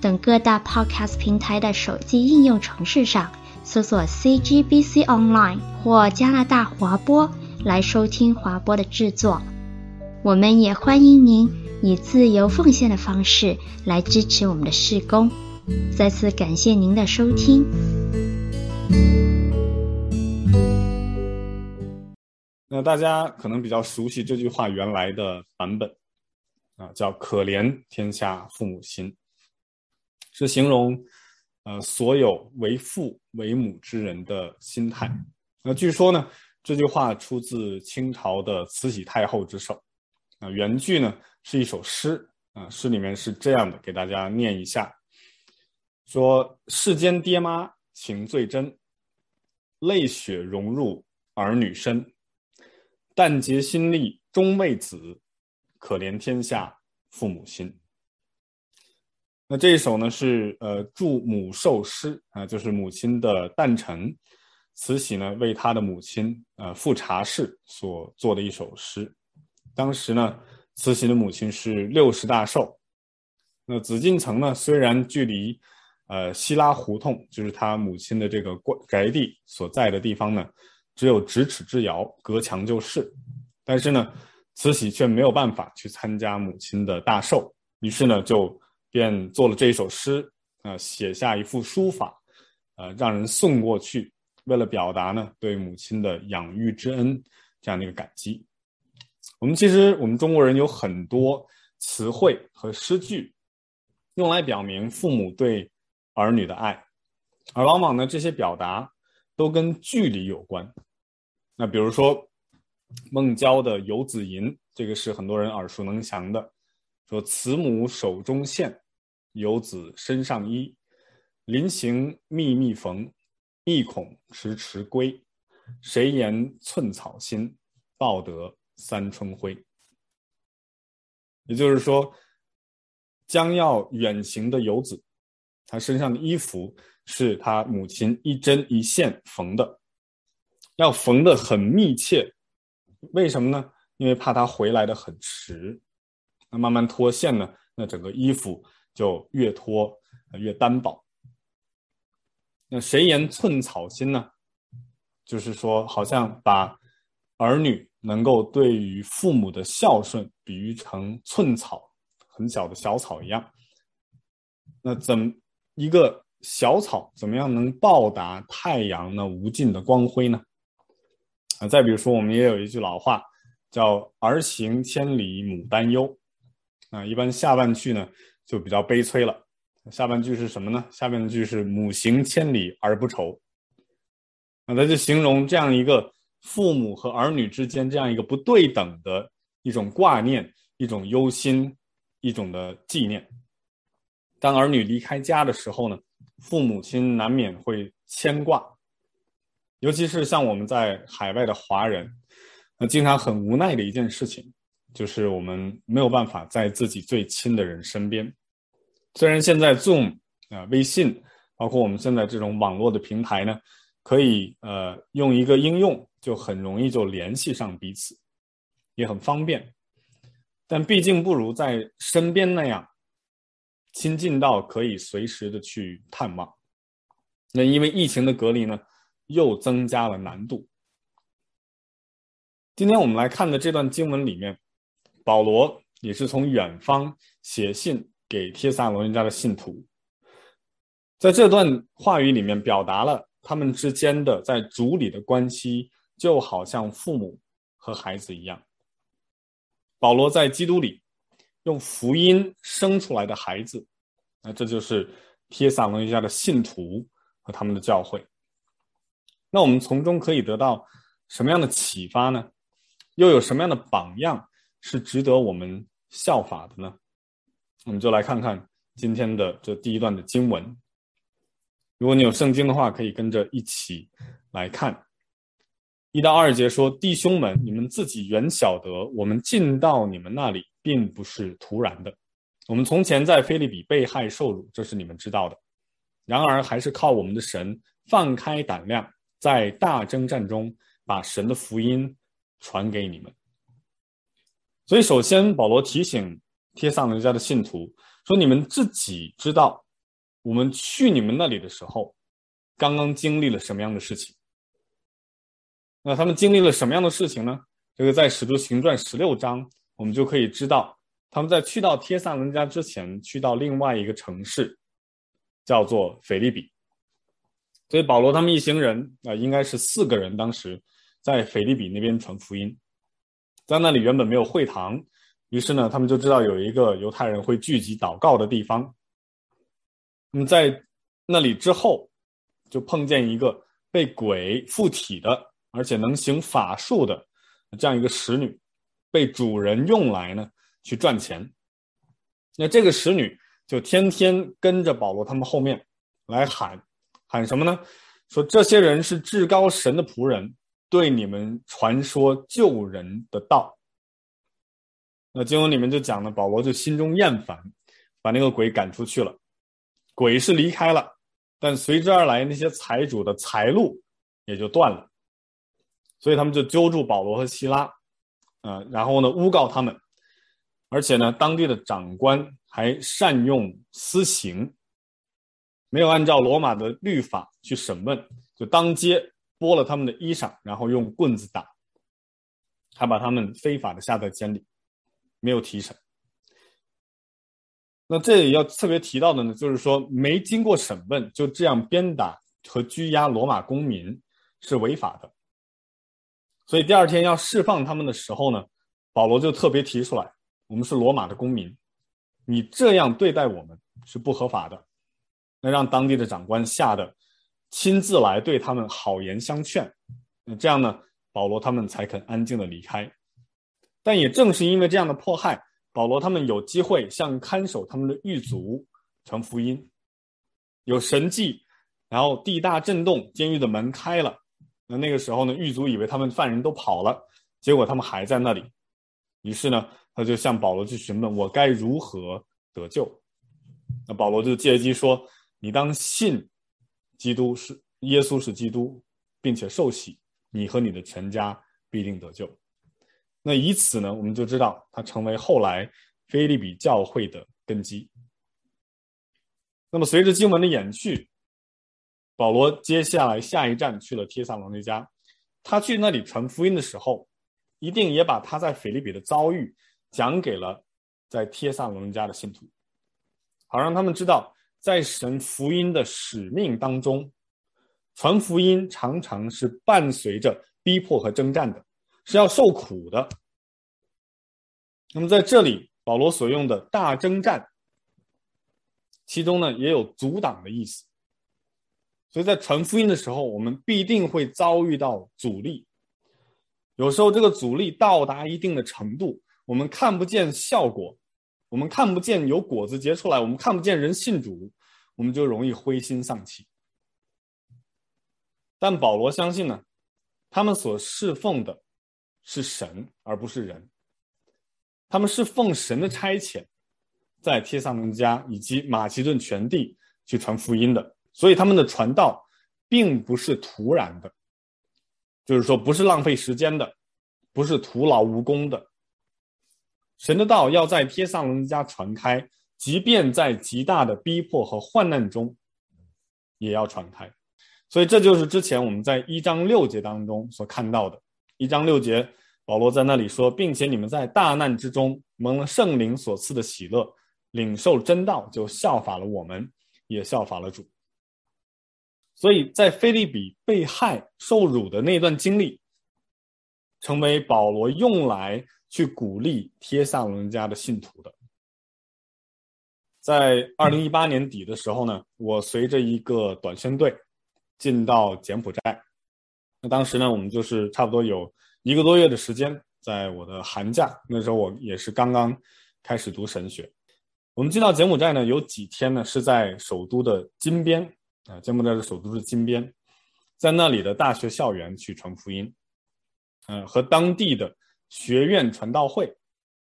等各大 Podcast 平台的手机应用程式上搜索 CGBC Online 或加拿大华播来收听华播的制作。我们也欢迎您以自由奉献的方式来支持我们的事工。再次感谢您的收听。那大家可能比较熟悉这句话原来的版本，啊，叫“可怜天下父母心”，是形容呃所有为父为母之人的心态。那据说呢，这句话出自清朝的慈禧太后之手，啊，原句呢是一首诗，啊，诗里面是这样的，给大家念一下：说世间爹妈情最真，泪血融入儿女身。但竭心力终为子，可怜天下父母心。那这一首呢是呃祝母寿诗啊，就是母亲的诞辰，慈禧呢为她的母亲呃富察氏所做的一首诗。当时呢，慈禧的母亲是六十大寿。那紫禁城呢虽然距离呃西拉胡同，就是她母亲的这个宅地所在的地方呢。只有咫尺之遥，隔墙就是。但是呢，慈禧却没有办法去参加母亲的大寿，于是呢，就便做了这一首诗，啊、呃，写下一幅书法，呃，让人送过去，为了表达呢对母亲的养育之恩这样的一个感激。我们其实我们中国人有很多词汇和诗句，用来表明父母对儿女的爱，而往往呢，这些表达都跟距离有关。那比如说，孟郊的《游子吟》，这个是很多人耳熟能详的。说：“慈母手中线，游子身上衣。临行密密缝，意恐迟迟归。谁言寸草心，报得三春晖。”也就是说，将要远行的游子，他身上的衣服是他母亲一针一线缝的。要缝的很密切，为什么呢？因为怕他回来的很迟，那慢慢脱线呢，那整个衣服就越脱越单薄。那谁言寸草心呢？就是说，好像把儿女能够对于父母的孝顺比喻成寸草，很小的小草一样。那怎一个小草怎么样能报答太阳那无尽的光辉呢？啊，再比如说，我们也有一句老话，叫“儿行千里母担忧”。啊，一般下半句呢就比较悲催了。下半句是什么呢？下半句是“母行千里而不愁”。那它就形容这样一个父母和儿女之间这样一个不对等的一种挂念、一种忧心、一种的纪念。当儿女离开家的时候呢，父母亲难免会牵挂。尤其是像我们在海外的华人，那经常很无奈的一件事情，就是我们没有办法在自己最亲的人身边。虽然现在 Zoom 啊、微信，包括我们现在这种网络的平台呢，可以呃用一个应用就很容易就联系上彼此，也很方便，但毕竟不如在身边那样亲近到可以随时的去探望。那因为疫情的隔离呢，又增加了难度。今天我们来看的这段经文里面，保罗也是从远方写信给帖撒罗尼迦的信徒，在这段话语里面表达了他们之间的在主里的关系，就好像父母和孩子一样。保罗在基督里用福音生出来的孩子，那这就是帖撒罗尼迦的信徒和他们的教会。那我们从中可以得到什么样的启发呢？又有什么样的榜样是值得我们效法的呢？我们就来看看今天的这第一段的经文。如果你有圣经的话，可以跟着一起来看。一到二节说：“弟兄们，你们自己原晓得，我们进到你们那里，并不是突然的。我们从前在腓利比被害受辱，这是你们知道的。然而，还是靠我们的神放开胆量，在大征战中把神的福音传给你们。所以，首先保罗提醒帖撒罗尼迦的信徒说：你们自己知道，我们去你们那里的时候，刚刚经历了什么样的事情。”那他们经历了什么样的事情呢？这个在《使徒行传》十六章，我们就可以知道，他们在去到帖撒罗尼迦之前，去到另外一个城市，叫做腓利比。所以保罗他们一行人啊、应该是四个人，当时在腓利比那边传福音，在那里原本没有会堂，于是呢，他们就知道有一个犹太人会聚集祷告的地方。那么在那里之后，就碰见一个被鬼附体的。而且能行法术的这样一个使女，被主人用来呢去赚钱。那这个使女就天天跟着保罗他们后面来喊，喊什么呢？说这些人是至高神的仆人，对你们传说救人的道。那经文里面就讲了，保罗就心中厌烦，把那个鬼赶出去了。鬼是离开了，但随之而来那些财主的财路也就断了。所以他们就揪住保罗和希拉，呃，然后呢诬告他们，而且呢当地的长官还善用私刑，没有按照罗马的律法去审问，就当街剥了他们的衣裳，然后用棍子打，还把他们非法的下在监里，没有提审。那这里要特别提到的呢，就是说没经过审问就这样鞭打和拘押罗马公民是违法的。所以第二天要释放他们的时候呢，保罗就特别提出来：我们是罗马的公民，你这样对待我们是不合法的。那让当地的长官吓得亲自来对他们好言相劝。那这样呢，保罗他们才肯安静的离开。但也正是因为这样的迫害，保罗他们有机会向看守他们的狱卒传福音，有神迹，然后地大震动，监狱的门开了。那那个时候呢，狱卒以为他们犯人都跑了，结果他们还在那里。于是呢，他就向保罗去询问：“我该如何得救？”那保罗就借机说：“你当信基督是耶稣是基督，并且受洗，你和你的全家必定得救。”那以此呢，我们就知道他成为后来腓利比教会的根基。那么随着经文的演续。保罗接下来下一站去了帖撒罗尼迦，他去那里传福音的时候，一定也把他在腓利比的遭遇讲给了在帖撒罗尼迦的信徒，好让他们知道，在神福音的使命当中，传福音常常是伴随着逼迫和征战的，是要受苦的。那么在这里，保罗所用的大征战，其中呢也有阻挡的意思。所以在传福音的时候，我们必定会遭遇到阻力。有时候这个阻力到达一定的程度，我们看不见效果，我们看不见有果子结出来，我们看不见人信主，我们就容易灰心丧气。但保罗相信呢，他们所侍奉的是神，而不是人。他们是奉神的差遣，在帖撒罗尼迦以及马其顿全地去传福音的。所以他们的传道并不是徒然的，就是说不是浪费时间的，不是徒劳无功的。神的道要在帖撒罗尼迦传开，即便在极大的逼迫和患难中，也要传开。所以这就是之前我们在一章六节当中所看到的。一章六节，保罗在那里说，并且你们在大难之中蒙了圣灵所赐的喜乐，领受真道，就效法了我们，也效法了主。所以在腓利比被害受辱的那段经历，成为保罗用来去鼓励帖撒罗尼迦的信徒的。在二零一八年底的时候呢，我随着一个短宣队进到柬埔寨。那当时呢，我们就是差不多有一个多月的时间，在我的寒假，那时候我也是刚刚开始读神学。我们进到柬埔寨呢，有几天呢是在首都的金边啊，柬埔寨的首都是金边，在那里的大学校园去传福音，嗯、呃，和当地的学院传道会，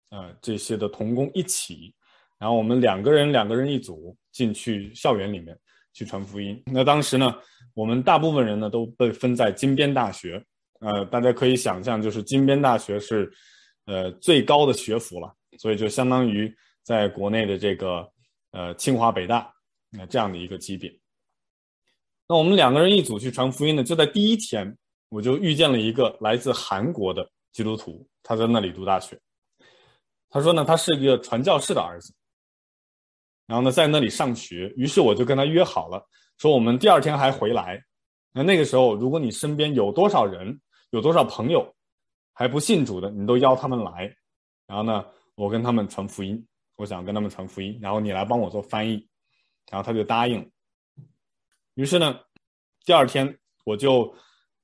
啊、呃，这些的同工一起，然后我们两个人两个人一组进去校园里面去传福音。那当时呢，我们大部分人呢都被分在金边大学，呃，大家可以想象，就是金边大学是呃最高的学府了，所以就相当于。在国内的这个呃清华北大那这样的一个级别，那我们两个人一组去传福音呢，就在第一天我就遇见了一个来自韩国的基督徒，他在那里读大学。他说呢，他是一个传教士的儿子，然后呢在那里上学，于是我就跟他约好了，说我们第二天还回来。那那个时候，如果你身边有多少人，有多少朋友还不信主的，你都邀他们来，然后呢，我跟他们传福音。我想跟他们传福音，然后你来帮我做翻译，然后他就答应。于是呢，第二天我就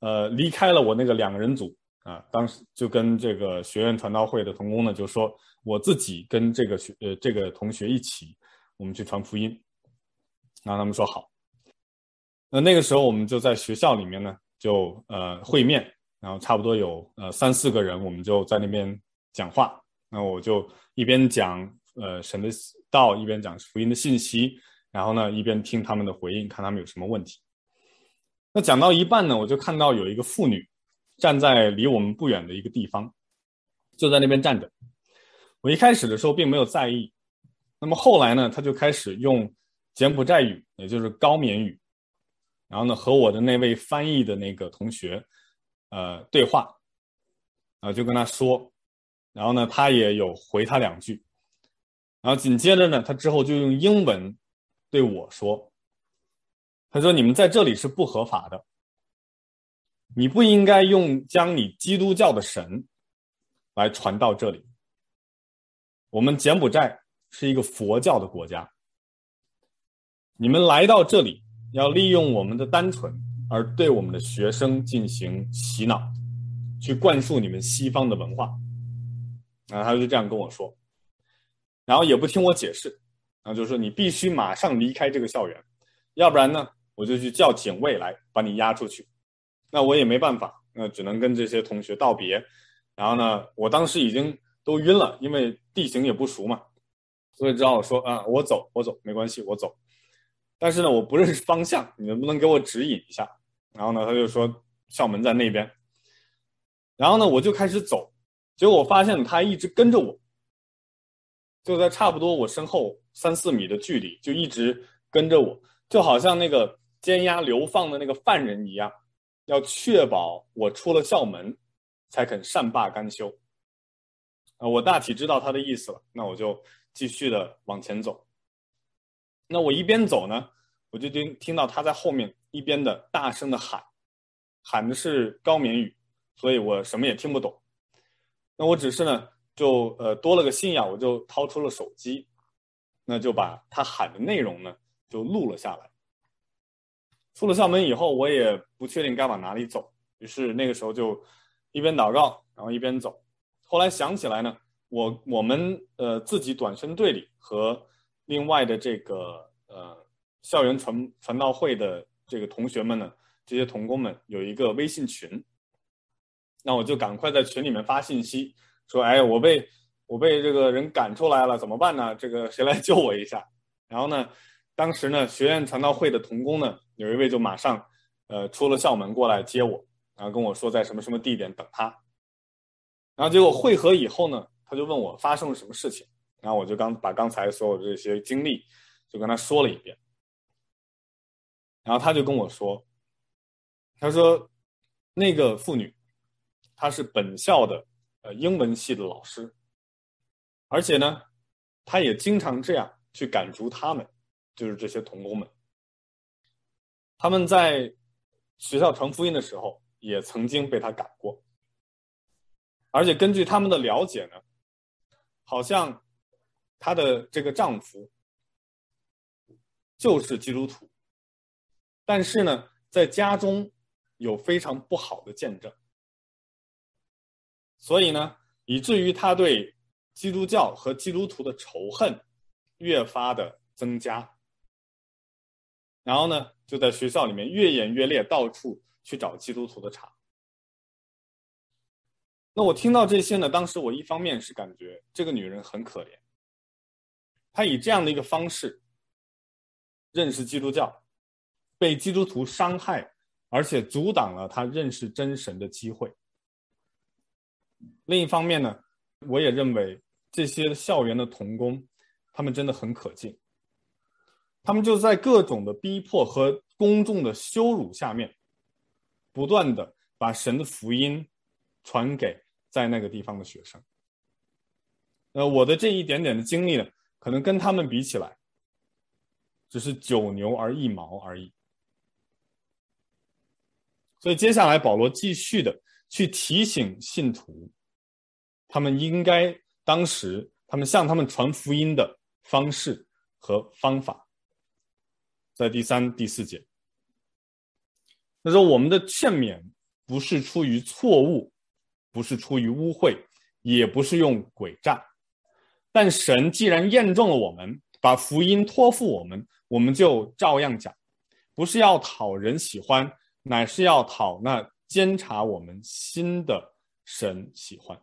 呃离开了我那个两个人组啊，当时就跟这个学院传道会的同工呢就说，我自己跟这个学呃这个同学一起，我们去传福音。然后他们说好。那那个时候我们就在学校里面呢就呃会面，然后差不多有呃三四个人，我们就在那边讲话。那我就一边讲。呃，神的道一边讲福音的信息，然后呢一边听他们的回应，看他们有什么问题。那讲到一半呢，我就看到有一个妇女站在离我们不远的一个地方，就在那边站着。我一开始的时候并没有在意，那么后来呢，他就开始用柬埔寨语，也就是高棉语，然后呢和我的那位翻译的那个同学，呃对话，啊、呃、就跟他说，然后呢他也有回他两句。然后紧接着呢，他之后就用英文对我说：“他说你们在这里是不合法的，你不应该用将你基督教的神来传到这里。我们柬埔寨是一个佛教的国家，你们来到这里要利用我们的单纯而对我们的学生进行洗脑，去灌输你们西方的文化。”然后他就这样跟我说。然后也不听我解释，然后就说你必须马上离开这个校园，要不然呢，我就去叫警卫来把你押出去。那我也没办法，那只能跟这些同学道别。然后呢，我当时已经都晕了，因为地形也不熟嘛，所以只好说啊，我走，我走，没关系，我走。但是呢，我不认识方向，你能不能给我指引一下？然后呢，他就说校门在那边。然后呢，我就开始走，结果我发现他一直跟着我。就在差不多我身后三四米的距离，就一直跟着我，就好像那个监押流放的那个犯人一样，要确保我出了校门，才肯善罢甘休。啊，我大体知道他的意思了，那我就继续的往前走。那我一边走呢，我就听听到他在后面一边的大声的喊，喊的是高棉语，所以我什么也听不懂。那我只是呢。就呃多了个心眼，我就掏出了手机，那就把他喊的内容呢就录了下来。出了校门以后，我也不确定该往哪里走，于是那个时候就一边祷告，然后一边走。后来想起来呢，我我们呃自己短宣队里和另外的这个呃校园传传道会的这个同学们呢，这些同工们有一个微信群，那我就赶快在群里面发信息。说哎，我被我被这个人赶出来了，怎么办呢？这个谁来救我一下？然后呢，当时呢，学院传道会的同工呢，有一位就马上，呃，出了校门过来接我，然后跟我说在什么什么地点等他。然后结果会合以后呢，他就问我发生了什么事情，然后我就刚把刚才所有的这些经历就跟他说了一遍。然后他就跟我说，他说那个妇女，她是本校的。呃，英文系的老师，而且呢，他也经常这样去赶逐他们，就是这些童工们。他们在学校传福音的时候，也曾经被他赶过。而且根据他们的了解呢，好像她的这个丈夫就是基督徒，但是呢，在家中有非常不好的见证。所以呢，以至于他对基督教和基督徒的仇恨越发的增加。然后呢，就在学校里面越演越烈，到处去找基督徒的茬。那我听到这些呢，当时我一方面是感觉这个女人很可怜，她以这样的一个方式认识基督教，被基督徒伤害，而且阻挡了她认识真神的机会。另一方面呢，我也认为这些校园的童工，他们真的很可敬。他们就在各种的逼迫和公众的羞辱下面，不断的把神的福音传给在那个地方的学生。呃，我的这一点点的经历呢，可能跟他们比起来，只是九牛而一毛而已。所以接下来保罗继续的去提醒信徒，他们应该当时他们向他们传福音的方式和方法。在第三、第四节，他说：“我们的劝勉不是出于错误，不是出于污秽，也不是用诡诈。但神既然验证了我们，把福音托付我们，我们就照样讲，不是要讨人喜欢，乃是要讨那监察我们心的神喜欢。”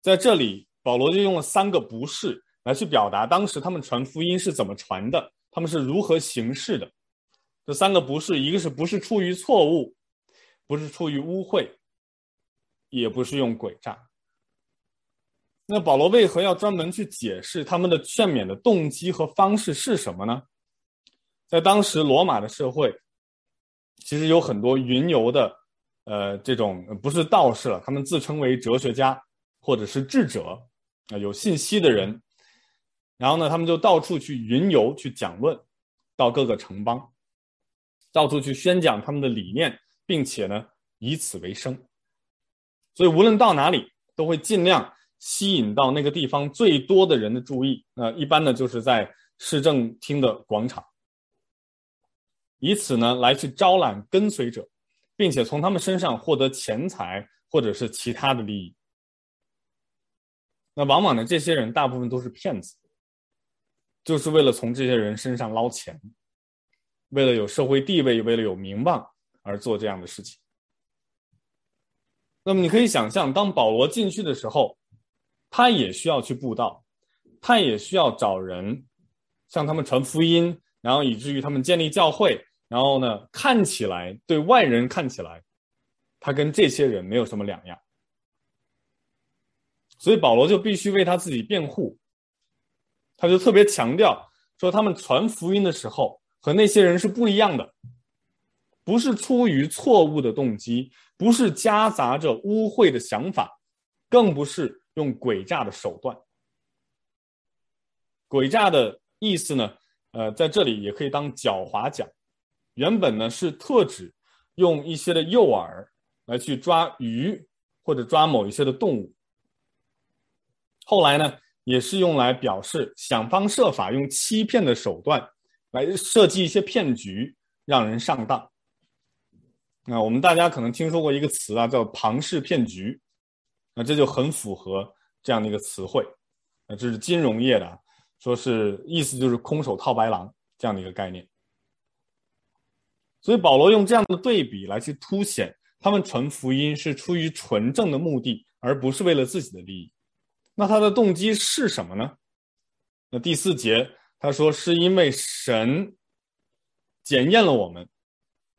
在这里，保罗就用了三个“不是”。来去表达当时他们传福音是怎么传的，他们是如何行事的。这三个不是，一个是不是出于错误，不是出于污秽，也不是用诡诈。那保罗为何要专门去解释他们的劝勉的动机和方式是什么呢？在当时罗马的社会，其实有很多云游的，呃，这种不是道士了，他们自称为哲学家或者是智者啊，有信息的人。然后呢，他们就到处去云游，去讲论，到各个城邦，到处去宣讲他们的理念，并且呢，以此为生。所以无论到哪里，都会尽量吸引到那个地方最多的人的注意。那一般呢，就是在市政厅的广场，以此呢，来去招揽跟随者，并且从他们身上获得钱财或者是其他的利益。那往往呢，这些人大部分都是骗子。就是为了从这些人身上捞钱，为了有社会地位，为了有名望而做这样的事情。那么你可以想象，当保罗进去的时候，他也需要去布道，他也需要找人向他们传福音，然后以至于他们建立教会，然后呢，看起来对外人看起来，他跟这些人没有什么两样，所以保罗就必须为他自己辩护。他就特别强调说，他们传福音的时候和那些人是不一样的，不是出于错误的动机，不是夹杂着污秽的想法，更不是用诡诈的手段。诡诈的意思呢，呃，在这里也可以当狡猾讲，原本呢是特指用一些的诱饵来去抓鱼或者抓某一些的动物，后来呢，也是用来表示想方设法用欺骗的手段来设计一些骗局，让人上当。那我们大家可能听说过一个词啊，叫“庞氏骗局”，那这就很符合这样的一个词汇。那这是金融业的，说是意思就是空手套白狼这样的一个概念。所以保罗用这样的对比来去凸显他们传福音是出于纯正的目的，而不是为了自己的利益。那他的动机是什么呢？那第四节他说，是因为神检验了我们，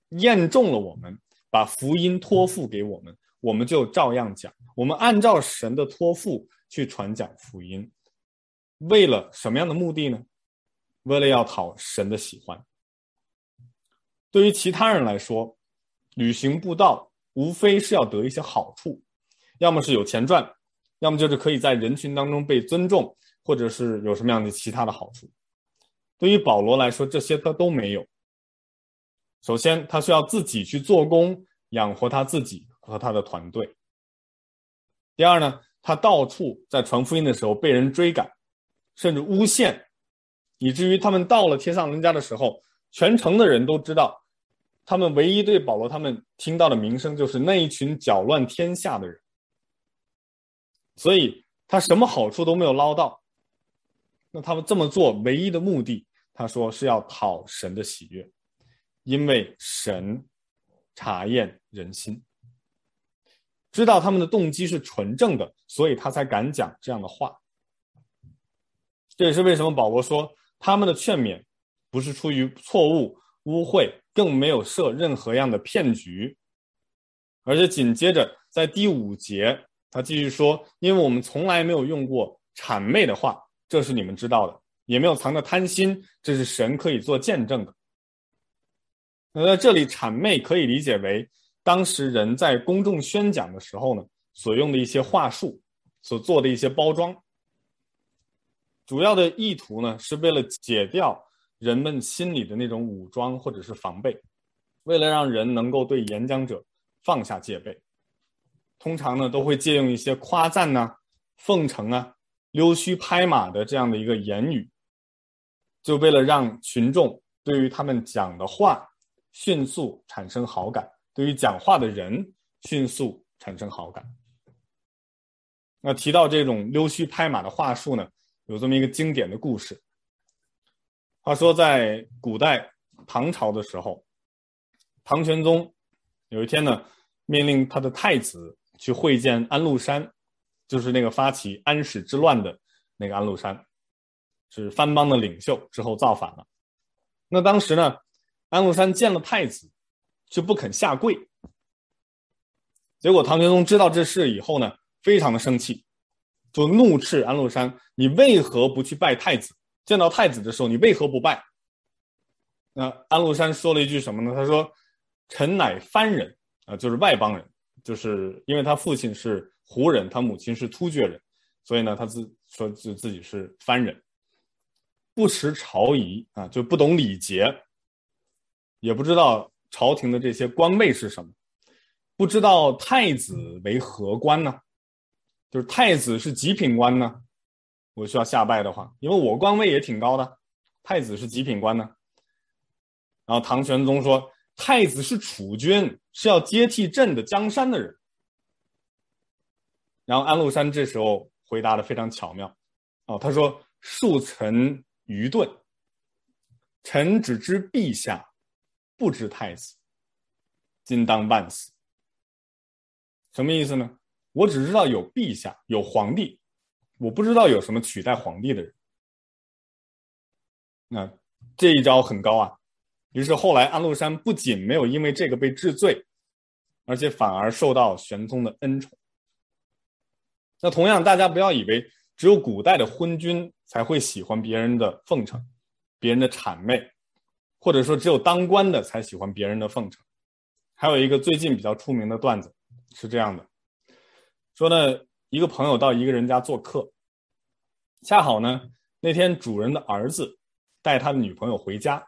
验中了我们，把福音托付给我们，我们就照样讲。我们按照神的托付去传讲福音，为了什么样的目的呢？为了要讨神的喜欢。对于其他人来说，旅行布道无非是要得一些好处，要么是有钱赚。要么就是可以在人群当中被尊重，或者是有什么样的其他的好处。对于保罗来说，这些他都没有。首先，他需要自己去做工，养活他自己和他的团队。第二呢，他到处在传福音的时候被人追赶，甚至诬陷，以至于他们到了帖撒罗尼迦的时候，全城的人都知道，他们唯一对保罗他们听到的名声就是那一群搅乱天下的人。所以他什么好处都没有捞到，那他们这么做唯一的目的，他说是要讨神的喜悦，因为神查验人心，知道他们的动机是纯正的，所以他才敢讲这样的话。这也是为什么保罗说他们的劝勉不是出于错误、污秽，更没有设任何样的骗局。而且紧接着在第五节，他继续说：“因为我们从来没有用过谄媚的话，这是你们知道的；也没有藏着贪心，这是神可以做见证的。”那在这里，谄媚可以理解为当时人在公众宣讲的时候呢，所用的一些话术，所做的一些包装。主要的意图呢，是为了解掉人们心里的那种武装或者是防备，为了让人能够对演讲者。放下戒备，通常呢都会借用一些夸赞呐、啊、奉承啊、溜须拍马的这样的一个言语，就为了让群众对于他们讲的话迅速产生好感，对于讲话的人迅速产生好感。那提到这种溜须拍马的话术呢，有这么一个经典的故事。话说在古代唐朝的时候，唐玄宗。有一天呢，命令他的太子去会见安禄山，就是那个发起安史之乱的那个安禄山，是藩邦的领袖，之后造反了。那当时呢，安禄山见了太子，却不肯下跪。结果唐玄宗知道这事以后呢，非常的生气，就怒斥安禄山：“你为何不去拜太子？见到太子的时候，你为何不拜？”那安禄山说了一句什么呢？他说。臣乃藩人啊，就是外邦人，就是因为他父亲是胡人，他母亲是突厥人，所以呢，他自说自自己是藩人，不识朝仪啊，就不懂礼节，也不知道朝廷的这些官位是什么，不知道太子为何官呢？就是太子是几品官呢？我需要下拜的话，因为我官位也挺高的，太子是几品官呢？然后唐玄宗说。太子是储君，是要接替朕的江山的人。然后安禄山这时候回答的非常巧妙，哦，他说：“恕臣愚钝，臣只知陛下，不知太子，今当万死。”什么意思呢？我只知道有陛下，有皇帝，我不知道有什么取代皇帝的人。那这一招很高啊。于是后来，安禄山不仅没有因为这个被治罪，而且反而受到玄宗的恩宠。那同样，大家不要以为只有古代的昏君才会喜欢别人的奉承、别人的谄媚，或者说只有当官的才喜欢别人的奉承。还有一个最近比较出名的段子是这样的：说呢，一个朋友到一个人家做客，恰好呢那天主人的儿子带他的女朋友回家。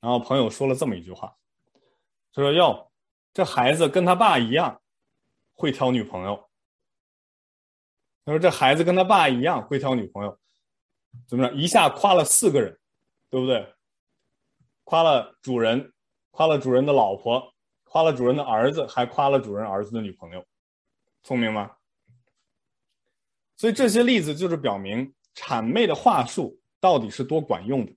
然后朋友说了这么一句话，他说：“哟，这孩子跟他爸一样，会挑女朋友。”他说：“这孩子跟他爸一样会挑女朋友，怎么着？一下夸了四个人，对不对？夸了主人，夸了主人的老婆，夸了主人的儿子，还夸了主人儿子的女朋友，聪明吗？所以这些例子就是表明谄媚的话术到底是多管用的。”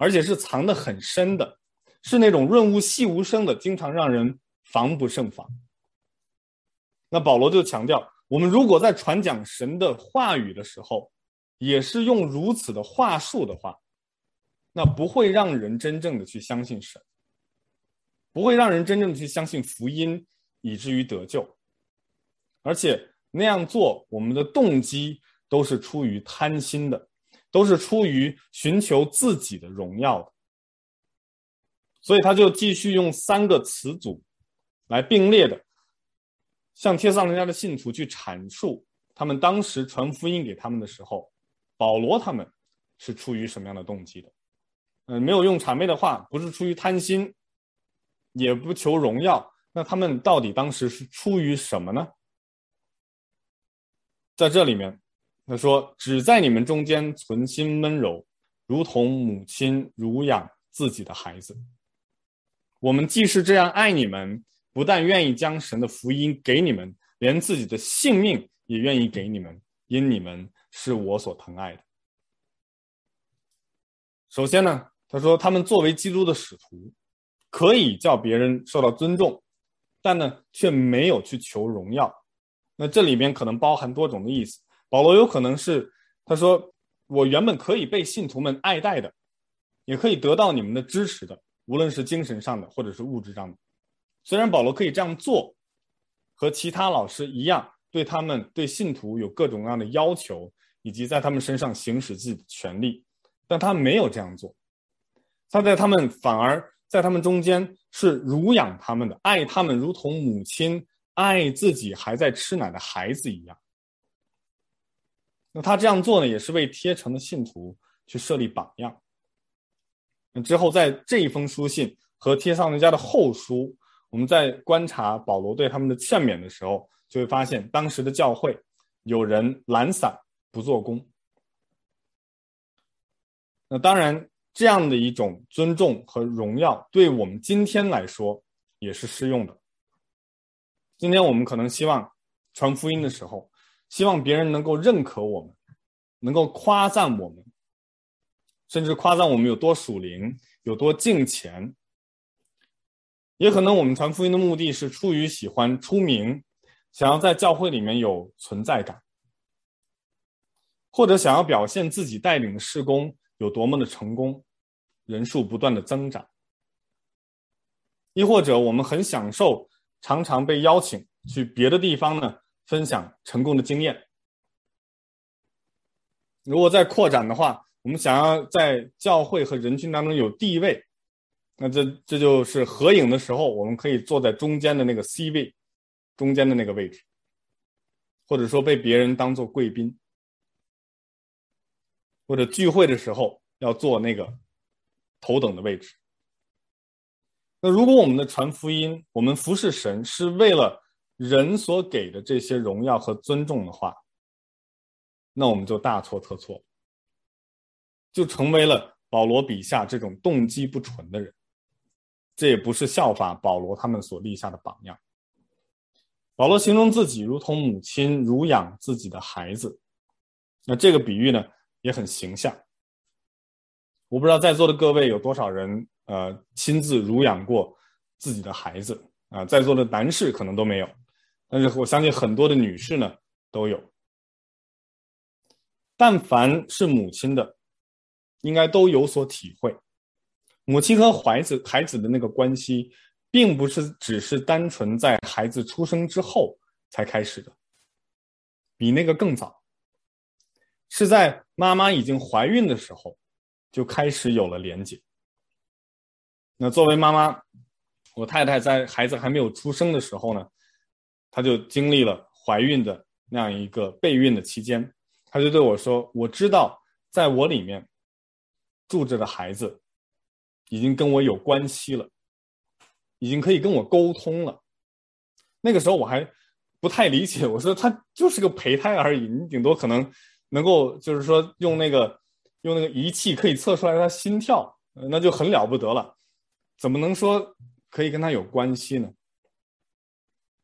而且是藏得很深的，是那种润物细无声的，经常让人防不胜防。那保罗就强调，我们如果在传讲神的话语的时候，也是用如此的话术的话，那不会让人真正的去相信神，不会让人真正的去相信福音，以至于得救。而且那样做，我们的动机都是出于贪心的。都是出于寻求自己的荣耀的，所以他就继续用三个词组来并列的，向帖撒罗尼迦的信徒去阐述他们当时传福音给他们的时候，保罗他们是出于什么样的动机的？嗯，没有用谄媚的话，不是出于贪心，也不求荣耀，那他们到底当时是出于什么呢？在这里面。他说：“只在你们中间存心温柔，如同母亲乳养自己的孩子。我们既是这样爱你们，不但愿意将神的福音给你们，连自己的性命也愿意给你们，因你们是我所疼爱的。”首先呢，他说他们作为基督的使徒，可以叫别人受到尊重，但呢，却没有去求荣耀。那这里边可能包含多种的意思。保罗有可能是他说，我原本可以被信徒们爱戴的，也可以得到你们的支持的，无论是精神上的或者是物质上的。虽然保罗可以这样做，和其他老师一样，对他们对信徒有各种各样的要求，以及在他们身上行使自己的权利，但他没有这样做。他在他们反而在他们中间是乳养他们的，爱他们如同母亲爱自己还在吃奶的孩子一样。那他这样做呢，也是为贴城的信徒去设立榜样。那之后，在这一封书信和帖撒罗尼迦的后书，我们在观察保罗对他们的劝勉的时候，就会发现当时的教会有人懒散不做工。那当然，这样的一种尊重和荣耀，对我们今天来说也是适用的。今天我们可能希望传福音的时候，希望别人能够认可我们，能够夸赞我们，甚至夸赞我们有多属灵，有多敬虔。也可能我们传福音的目的是出于喜欢出名，想要在教会里面有存在感，或者想要表现自己带领的事工有多么的成功，人数不断的增长。亦或者我们很享受常常被邀请去别的地方呢，分享成功的经验。如果再扩展的话，我们想要在教会和人群当中有地位，那这这就是合影的时候，我们可以坐在中间的那个 C 位，中间的那个位置，或者说被别人当做贵宾，或者聚会的时候要坐那个头等的位置。那如果我们的传福音，我们服侍神是为了。人所给的这些荣耀和尊重的话，那我们就大错特错，就成为了保罗笔下这种动机不纯的人。这也不是效法保罗他们所立下的榜样。保罗形容自己如同母亲乳养自己的孩子，那这个比喻呢也很形象。我不知道在座的各位有多少人呃亲自乳养过自己的孩子啊，在座的男士可能都没有。但是我相信很多的女士呢都有，但凡是母亲的，应该都有所体会。母亲和孩子孩子的那个关系，并不是只是单纯在孩子出生之后才开始的，比那个更早，是在妈妈已经怀孕的时候就开始有了连结。那作为妈妈，我太太在孩子还没有出生的时候呢，她就经历了怀孕的那样一个备孕的期间，她就对我说：“我知道，在我里面住着的孩子已经跟我有关系了，已经可以跟我沟通了。”那个时候我还不太理解，我说他就是个胚胎而已，你顶多可能能够就是说用那个用那个仪器可以测出来他心跳，那就很了不得了，怎么能说可以跟他有关系呢？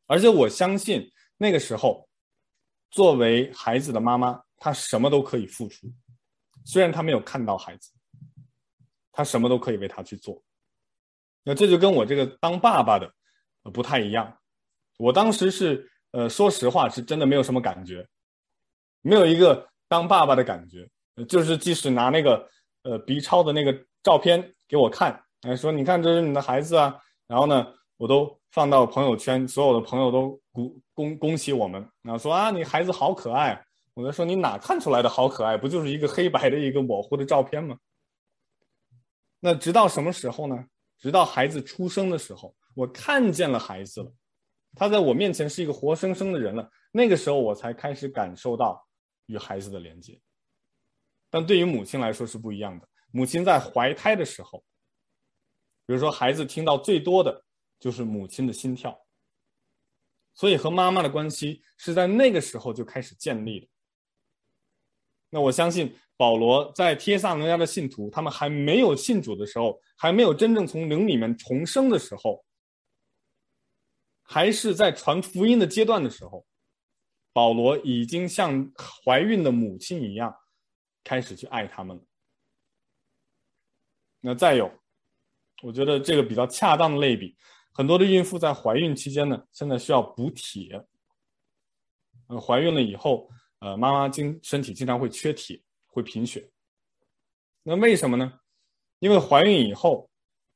而且我相信那个时候，作为孩子的妈妈，她什么都可以付出。虽然她没有看到孩子，她什么都可以为他去做。那这就跟我这个当爸爸的不太一样。我当时是呃，说实话是真的没有什么感觉，没有一个当爸爸的感觉。就是即使拿那个呃 B 超的那个照片给我看，哎，说你看这是你的孩子啊，然后呢，我都。放到朋友圈，所有的朋友都鼓恭恭喜我们，然后说啊，你孩子好可爱。我在说你哪看出来的好可爱？不就是一个黑白的一个模糊的照片吗？那直到什么时候呢？直到孩子出生的时候，我看见了孩子了，他在我面前是一个活生生的人了。那个时候我才开始感受到与孩子的连接。但对于母亲来说是不一样的。母亲在怀胎的时候，比如说孩子听到最多的。就是母亲的心跳，所以和妈妈的关系是在那个时候就开始建立的。那我相信保罗在帖撒罗亚的信徒，他们还没有信主的时候，还没有真正从灵里面重生的时候，还是在传福音的阶段的时候，保罗已经像怀孕的母亲一样，开始去爱他们了。那再有，我觉得这个比较恰当的类比，很多的孕妇在怀孕期间呢，现在需要补铁。呃，怀孕了以后，呃，妈妈经身体经常会缺铁，会贫血。那为什么呢？因为怀孕以后，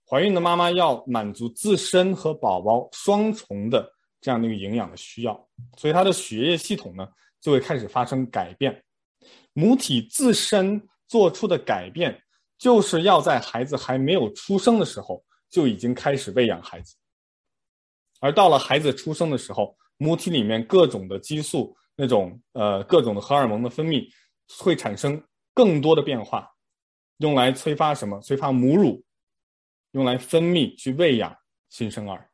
怀孕的妈妈要满足自身和宝宝双重的这样的一个营养的需要，所以她的血液系统呢就会开始发生改变。母体自身做出的改变，就是要在孩子还没有出生的时候就已经开始喂养孩子，而到了孩子出生的时候，母体里面各种的激素，那种呃各种的荷尔蒙的分泌会产生更多的变化，用来催发什么？催发母乳，用来分泌去喂养新生儿。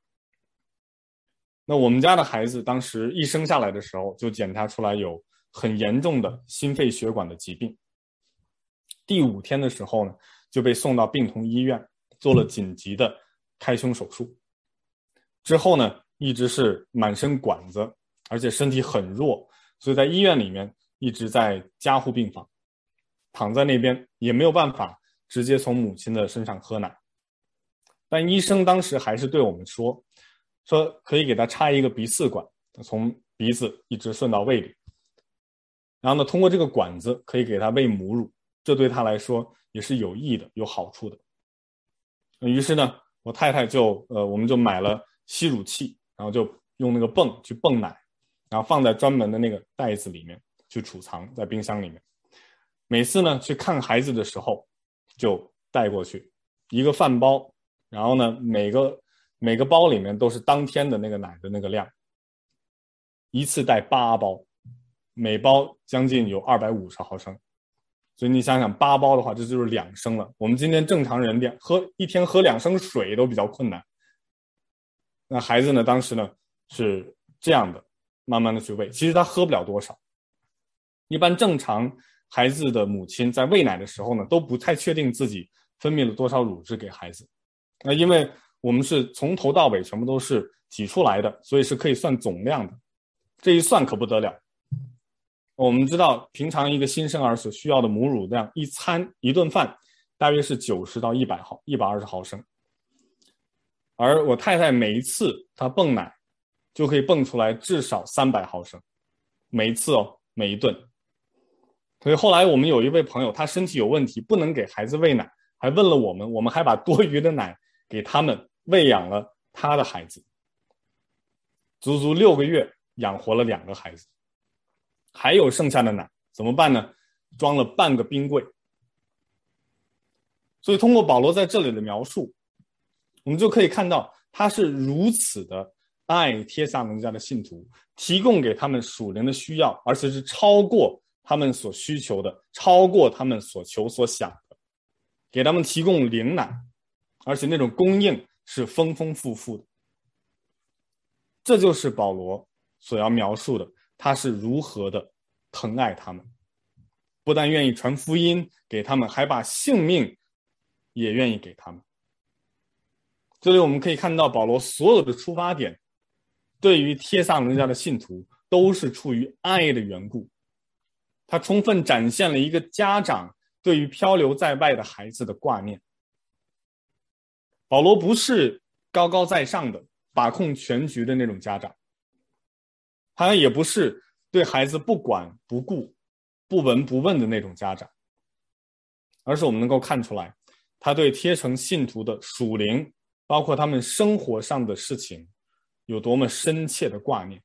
那我们家的孩子当时一生下来的时候就检查出来有很严重的心肺血管的疾病。第五天的时候呢，就被送到病童医院做了紧急的开胸手术。之后呢，一直是满身管子，而且身体很弱，所以在医院里面一直在加护病房，躺在那边也没有办法直接从母亲的身上喝奶。但医生当时还是对我们说，说可以给他插一个鼻饲管，从鼻子一直顺到胃里，然后呢，通过这个管子可以给他喂母乳，这对他来说也是有益的、有好处的。于是呢，我太太就呃，我们就买了吸乳器。然后就用那个泵去泵奶，然后放在专门的那个袋子里面去储藏在冰箱里面。每次呢去看孩子的时候，就带过去一个饭包，然后呢每个每个包里面都是当天的那个奶的那个量，一次带八包，每包将近有二百五十毫升，所以你想想八包的话，这就是两升了。我们今天正常人两喝一天喝两升水都比较困难。那孩子呢？当时呢是这样的，慢慢的去喂。其实他喝不了多少。一般正常孩子的母亲在喂奶的时候呢，都不太确定自己分泌了多少乳汁给孩子。那因为我们是从头到尾全部都是挤出来的，所以是可以算总量的。这一算可不得了。我们知道，平常一个新生儿所需要的母乳量，一餐一顿饭大约是九十到一百毫一百二十毫升。而我太太每一次她泵奶，就可以泵出来至少三百毫升，每一次哦，每一顿。所以后来我们有一位朋友，他身体有问题，不能给孩子喂奶，还问了我们，我们还把多余的奶给他们喂养了他的孩子，足足六个月养活了两个孩子，还有剩下的奶怎么办呢？装了半个冰柜。所以通过保罗在这里的描述。我们就可以看到，他是如此的爱帖撒罗尼迦的信徒，提供给他们属灵的需要，而且是超过他们所需求的，超过他们所求所想的，给他们提供灵奶，而且那种供应是丰丰富富的。这就是保罗所要描述的，他是如何的疼爱他们，不但愿意传福音给他们，还把性命也愿意给他们。这里我们可以看到，保罗所有的出发点，对于帖撒罗尼迦的信徒都是出于爱的缘故。他充分展现了一个家长对于漂流在外的孩子的挂念。保罗不是高高在上的把控全局的那种家长，他也不是对孩子不管不顾、不闻不问的那种家长，而是我们能够看出来，他对贴成信徒的属灵。包括他们生活上的事情，有多么深切的挂念。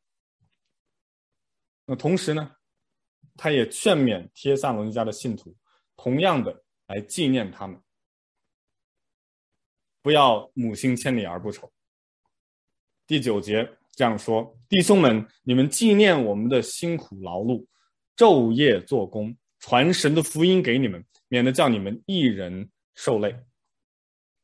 那同时呢，他也劝勉帖撒罗尼迦的信徒，同样的来纪念他们，不要母亲千里而不愁。第九节这样说：弟兄们，你们纪念我们的辛苦劳碌，昼夜做工，传神的福音给你们，免得叫你们一人受累。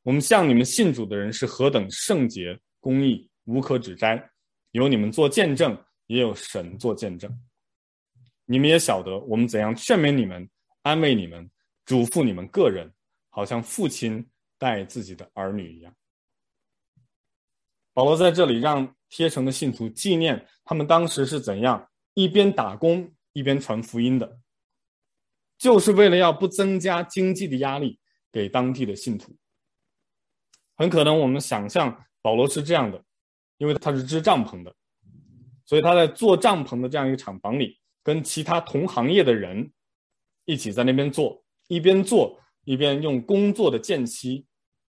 我们向你们信主的人是何等圣洁、公义、无可指摘，有你们做见证，也有神做见证。你们也晓得我们怎样劝勉你们、安慰你们、嘱咐你们个人，好像父亲待自己的儿女一样。保罗在这里让贴成的信徒纪念他们当时是怎样一边打工一边传福音的，就是为了要不增加经济的压力。给当地的信徒。很可能我们想象保罗是这样的，因为他是支帐篷的，所以他在做帐篷的这样一个厂房里，跟其他同行业的人一起在那边做，一边做一边用工作的间隙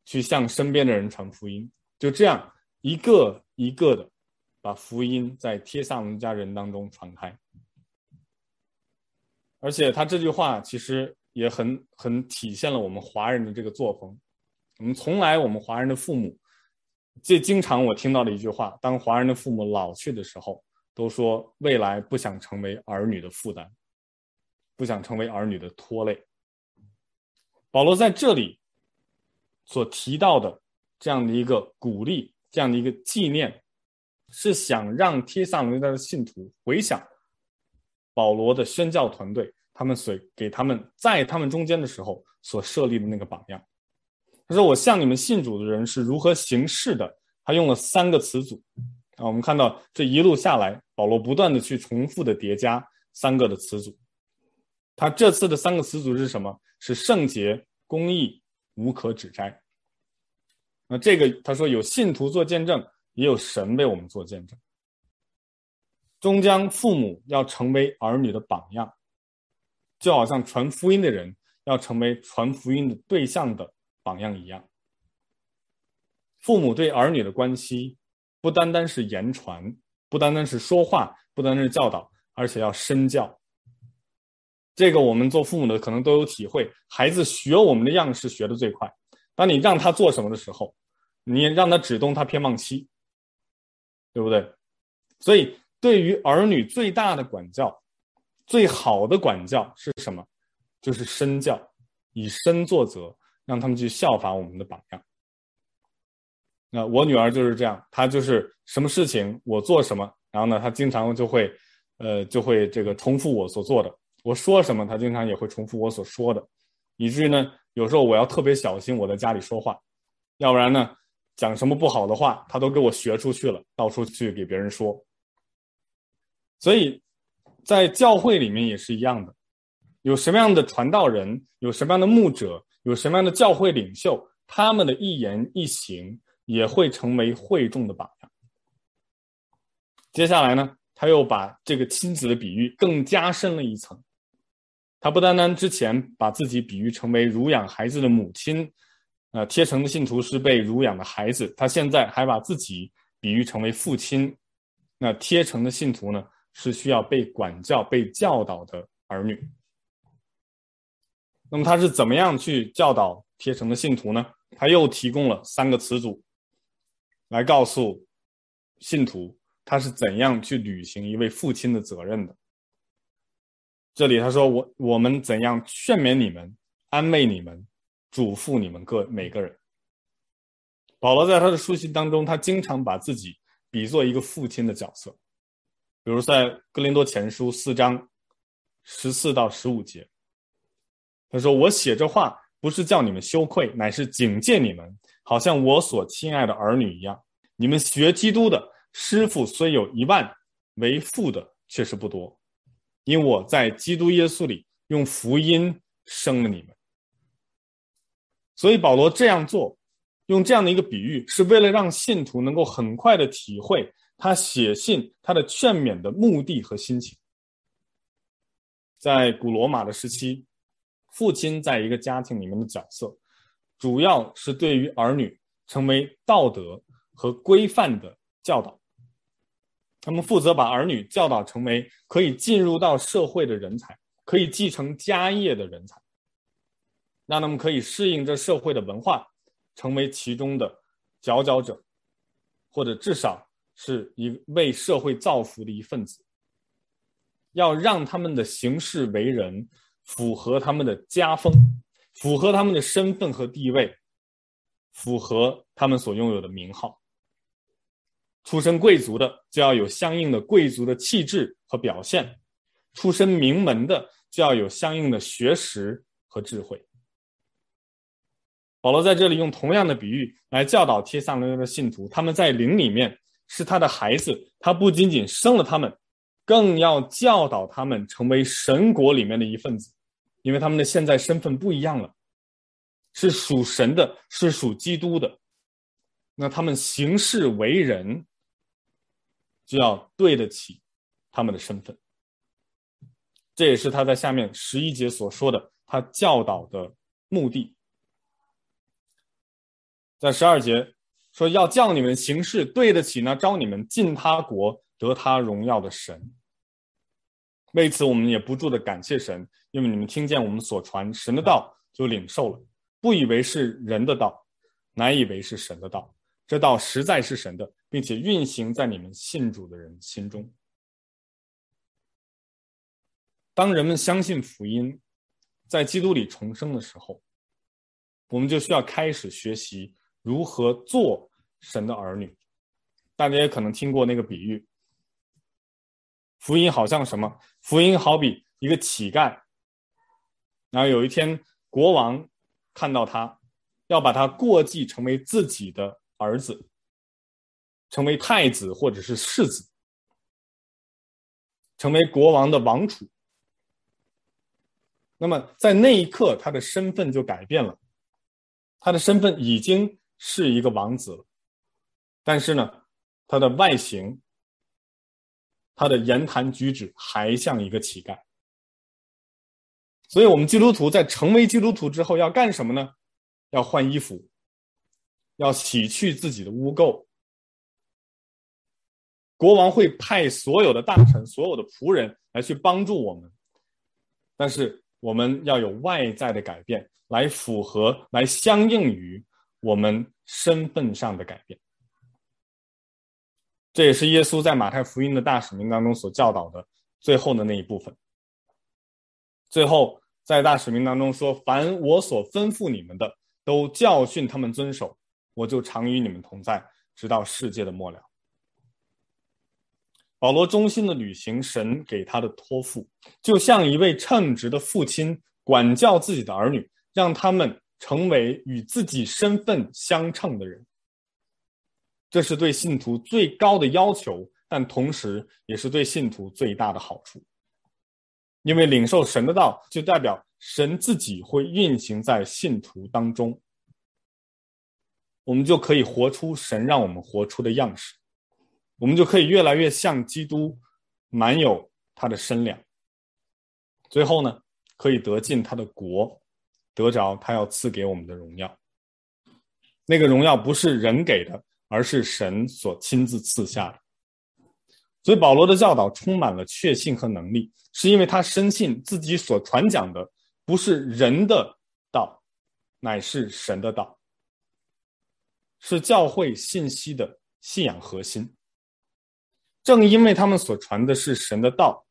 去向身边的人传福音，就这样一个一个的把福音在帖撒罗尼迦人当中传开。而且他这句话其实也很很体现了我们华人的这个作风。我们从来，我们华人的父母最经常我听到的一句话：当华人的父母老去的时候，都说未来不想成为儿女的负担，不想成为儿女的拖累。保罗在这里所提到的这样的一个鼓励，这样的一个纪念，是想让帖撒罗尼迦的信徒回想保罗的宣教团队，他们所给他们在他们中间的时候所设立的那个榜样。他说：“我向你们信主的人是如何行事的？”他用了三个词组啊。我们看到这一路下来，保罗不断的去重复的叠加三个的词组。他这次的三个词组是什么？是圣洁、公义、无可指摘。那这个他说有信徒做见证，也有神为我们做见证。终将父母要成为儿女的榜样，就好像传福音的人要成为传福音的对象的。榜样一样，父母对儿女的关系不单单是言传，不单单是说话，不单单是教导，而且要身教。这个我们做父母的可能都有体会。孩子学我们的样式学得最快。当你让他做什么的时候，你让他只动，他偏忘西，对不对？所以，对于儿女最大的管教，最好的管教是什么？就是身教，以身作则。让他们去效法我们的榜样。那我女儿就是这样，她就是什么事情我做什么，然后呢，她经常就会，呃，就会这个重复我所做的。我说什么，她经常也会重复我所说的，以至于呢，有时候我要特别小心我在家里说话，要不然呢，讲什么不好的话，他都给我学出去了，到处去给别人说。所以，在教会里面也是一样的，有什么样的传道人，有什么样的牧者。有什么样的教会领袖，他们的一言一行也会成为会众的榜样。接下来呢，他又把这个亲子的比喻更加深了一层。他不单单之前把自己比喻成为乳养孩子的母亲，呃，贴城的信徒是被乳养的孩子，他现在还把自己比喻成为父亲。那贴城的信徒呢，是需要被管教、被教导的儿女。那么他是怎么样去教导贴城的信徒呢？他又提供了三个词组，来告诉信徒他是怎样去履行一位父亲的责任的。这里他说：“我我们怎样劝勉你们、安慰你们、嘱咐你们各每个人。”保罗在他的书信当中，他经常把自己比作一个父亲的角色，比如在哥林多前书四章十四到十五节。他说：“我写这话不是叫你们羞愧，乃是警戒你们，好像我所亲爱的儿女一样。你们学基督的师傅虽有一万，为父的却是不多，因我在基督耶稣里用福音生了你们。所以保罗这样做，用这样的一个比喻，是为了让信徒能够很快的体会他写信他的劝勉的目的和心情。在古罗马的时期。”父亲在一个家庭里面的角色，主要是对于儿女成为道德和规范的教导。他们负责把儿女教导成为可以进入到社会的人才，可以继承家业的人才，让他们可以适应这社会的文化，成为其中的佼佼者，或者至少是一为社会造福的一份子。要让他们的行事为人。符合他们的家风，符合他们的身份和地位，符合他们所拥有的名号。出身贵族的就要有相应的贵族的气质和表现，出身名门的就要有相应的学识和智慧。保罗在这里用同样的比喻来教导帖撒罗尼迦的信徒，他们在灵里面是他的孩子，他不仅仅生了他们，更要教导他们成为神国里面的一份子。因为他们的现在身份不一样了，是属神的，是属基督的，那他们行事为人就要对得起他们的身份。这也是他在下面十一节所说的，他教导的目的。在十二节说，要叫你们行事对得起那召你们进他国得他荣耀的神。为此，我们也不住的感谢神，因为你们听见我们所传神的道，就领受了，不以为是人的道，乃以为是神的道。这道实在是神的，并且运行在你们信主的人心中。当人们相信福音，在基督里重生的时候，我们就需要开始学习如何做神的儿女。大家也可能听过那个比喻，福音好像什么？福音好比一个乞丐，然后有一天国王看到他，要把他过继成为自己的儿子，成为太子或者是世子，成为国王的王储。那么，在那一刻，他的身份就改变了。他的身份已经是一个王子，但是呢，他的外形、他的言谈举止还像一个乞丐。所以，我们基督徒在成为基督徒之后要干什么呢？要换衣服，要洗去自己的污垢。国王会派所有的大臣、所有的仆人来去帮助我们，但是。我们要有外在的改变，来符合、来相应于我们身份上的改变。这也是耶稣在马太福音的大使命当中所教导的最后的那一部分。最后，在大使命当中说：“凡我所吩咐你们的，都教训他们遵守，我就常与你们同在，直到世界的末了。”保罗忠心的履行神给他的托付，就像一位称职的父亲管教自己的儿女，让他们成为与自己身份相称的人。这是对信徒最高的要求，但同时也是对信徒最大的好处。因为领受神的道，就代表神自己会运行在信徒当中，我们就可以活出神让我们活出的样式。我们就可以越来越像基督，满有他的身量。最后呢，可以得进他的国，得着他要赐给我们的荣耀。那个荣耀不是人给的，而是神所亲自赐下的。所以保罗的教导充满了确信和能力，是因为他深信自己所传讲的不是人的道，乃是神的道，是教会信息的信仰核心。正因为他们所传的是神的道，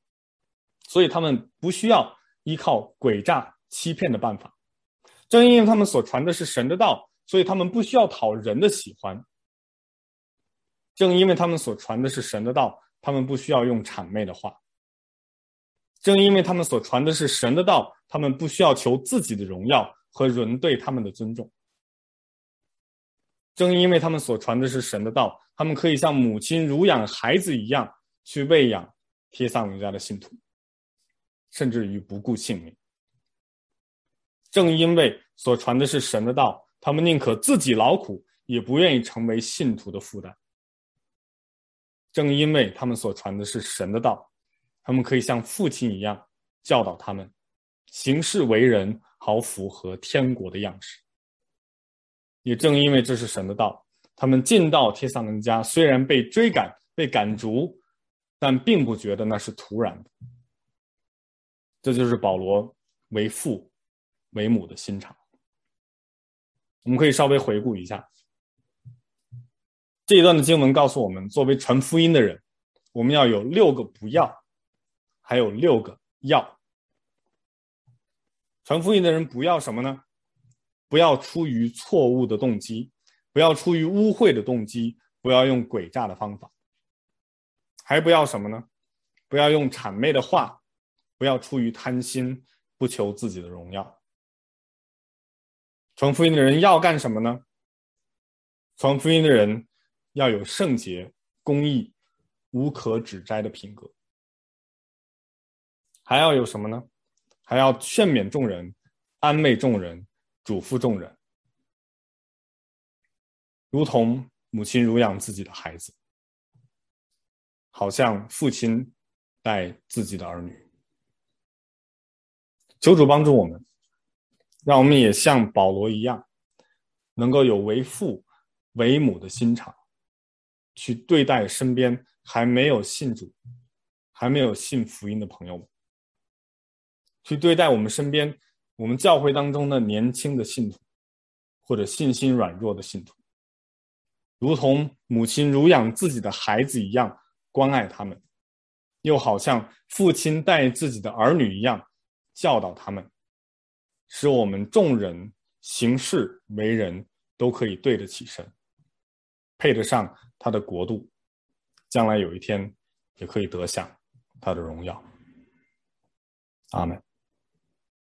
所以他们不需要依靠诡诈欺骗的办法。正因为他们所传的是神的道，所以他们不需要讨人的喜欢。正因为他们所传的是神的道，他们不需要用谄媚的话。正因为他们所传的是神的道，他们不需要求自己的荣耀和人对他们的尊重。正因为他们所传的是神的道。他们可以像母亲乳养孩子一样去喂养帖撒罗家的信徒，甚至于不顾性命。正因为所传的是神的道，他们宁可自己劳苦，也不愿意成为信徒的负担。正因为他们所传的是神的道，他们可以像父亲一样教导他们行事为人，好符合天国的样式。也正因为这是神的道。他们进到帖撒罗尼迦，虽然被追赶、被赶逐，但并不觉得那是突然的。这就是保罗为父为母的心肠。我们可以稍微回顾一下这一段的经文，告诉我们：作为传福音的人，我们要有六个不要，还有六个要。传福音的人不要什么呢？不要出于错误的动机。不要出于污秽的动机，不要用诡诈的方法，还不要什么呢？不要用谄媚的话，不要出于贪心，不求自己的荣耀。传福音的人要干什么呢？传福音的人要有圣洁、公义、无可指摘的品格，还要有什么呢？还要劝勉众人，安慰众人，嘱咐众人，如同母亲乳养自己的孩子，好像父亲带自己的儿女。求主帮助我们，让我们也像保罗一样，能够有为父为母的心肠，去对待身边还没有信主、还没有信福音的朋友们，去对待我们身边我们教会当中的年轻的信徒，或者信心软弱的信徒，如同母亲乳养自己的孩子一样关爱他们，又好像父亲带自己的儿女一样。教导他们，使我们众人行事为人都可以对得起神，配得上他的国度，将来有一天也可以得享他的荣耀。阿门。